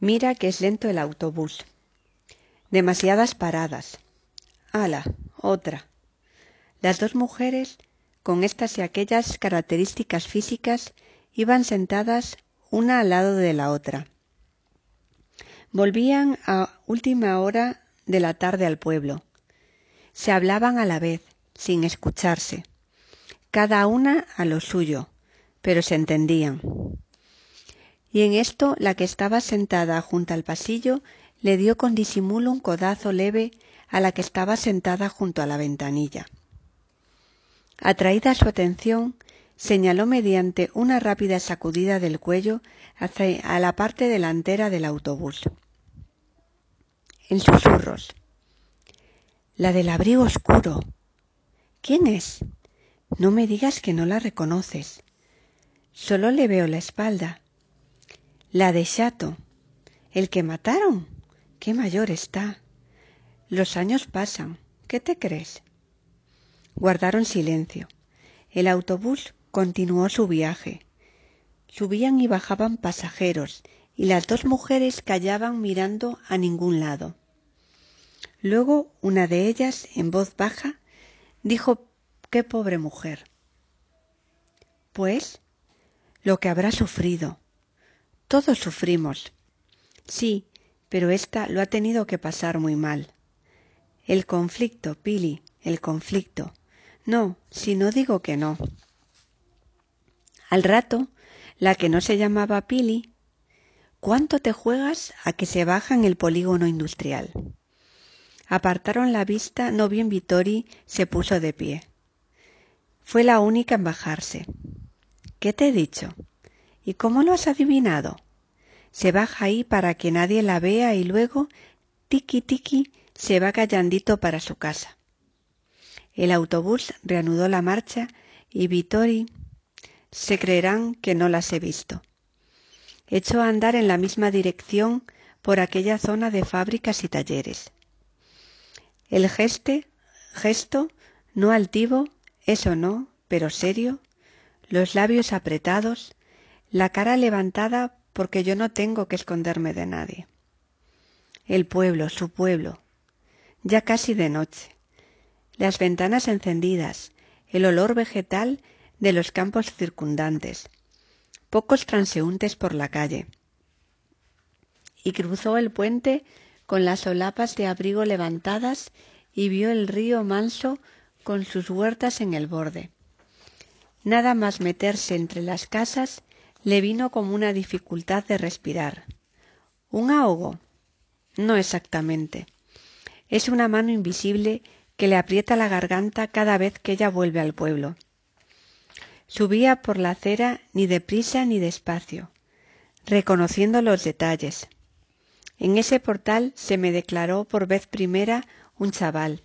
Mira que es lento el autobús. Demasiadas paradas. ¡Hala! Otra. Las dos mujeres, con estas y aquellas características físicas, iban sentadas una al lado de la otra. Volvían a última hora de la tarde al pueblo. Se hablaban a la vez, sin escucharse, cada una a lo suyo, pero se entendían y en esto la que estaba sentada junto al pasillo le dio con disimulo un codazo leve a la que estaba sentada junto a la ventanilla. Atraída su atención, señaló mediante una rápida sacudida del cuello hacia la parte delantera del autobús. En susurros. La del abrigo oscuro. ¿Quién es? No me digas que no la reconoces. Solo le veo la espalda. La de Chato. ¿El que mataron? Qué mayor está. Los años pasan. ¿Qué te crees? Guardaron silencio. El autobús continuó su viaje. Subían y bajaban pasajeros, y las dos mujeres callaban mirando a ningún lado. Luego una de ellas, en voz baja, dijo qué pobre mujer. Pues lo que habrá sufrido. Todos sufrimos. Sí, pero ésta lo ha tenido que pasar muy mal. El conflicto, Pili, el conflicto. No, si no digo que no. Al rato, la que no se llamaba Pili, ¿cuánto te juegas a que se baja en el polígono industrial? Apartaron la vista, no bien Vittori se puso de pie. Fue la única en bajarse. ¿Qué te he dicho? ¿Y cómo lo has adivinado? Se baja ahí para que nadie la vea y luego, tiki tiki, se va callandito para su casa. El autobús reanudó la marcha y Vittori se creerán que no las he visto. Echó a andar en la misma dirección por aquella zona de fábricas y talleres. El geste, gesto, no altivo, eso no, pero serio, los labios apretados, la cara levantada porque yo no tengo que esconderme de nadie. El pueblo, su pueblo, ya casi de noche, las ventanas encendidas, el olor vegetal de los campos circundantes, pocos transeúntes por la calle. Y cruzó el puente con las solapas de abrigo levantadas y vio el río manso con sus huertas en el borde. Nada más meterse entre las casas le vino como una dificultad de respirar. ¿Un ahogo? No exactamente. Es una mano invisible que le aprieta la garganta cada vez que ella vuelve al pueblo. Subía por la acera ni deprisa ni despacio, reconociendo los detalles. En ese portal se me declaró por vez primera un chaval.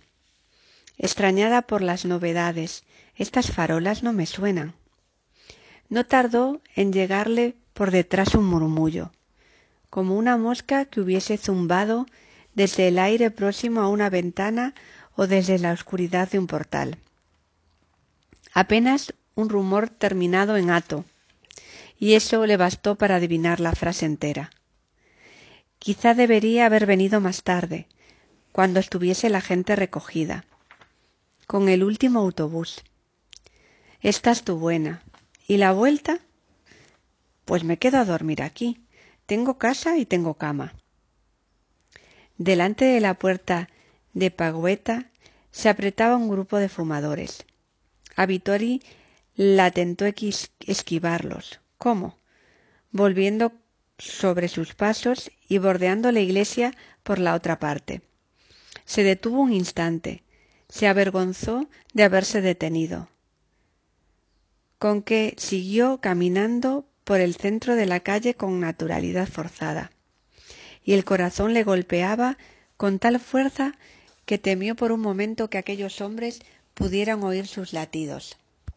Extrañada por las novedades, estas farolas no me suenan. No tardó en llegarle por detrás un murmullo, como una mosca que hubiese zumbado desde el aire próximo a una ventana o desde la oscuridad de un portal. Apenas un rumor terminado en ato, y eso le bastó para adivinar la frase entera. Quizá debería haber venido más tarde, cuando estuviese la gente recogida, con el último autobús. Estás tú buena, ¿Y la vuelta? Pues me quedo a dormir aquí. Tengo casa y tengo cama. Delante de la puerta de Pagueta se apretaba un grupo de fumadores. A Vittori la tentó esquivarlos. ¿Cómo? Volviendo sobre sus pasos y bordeando la iglesia por la otra parte. Se detuvo un instante. Se avergonzó de haberse detenido con que siguió caminando por el centro de la calle con naturalidad forzada, y el corazón le golpeaba con tal fuerza que temió por un momento que aquellos hombres pudieran oír sus latidos.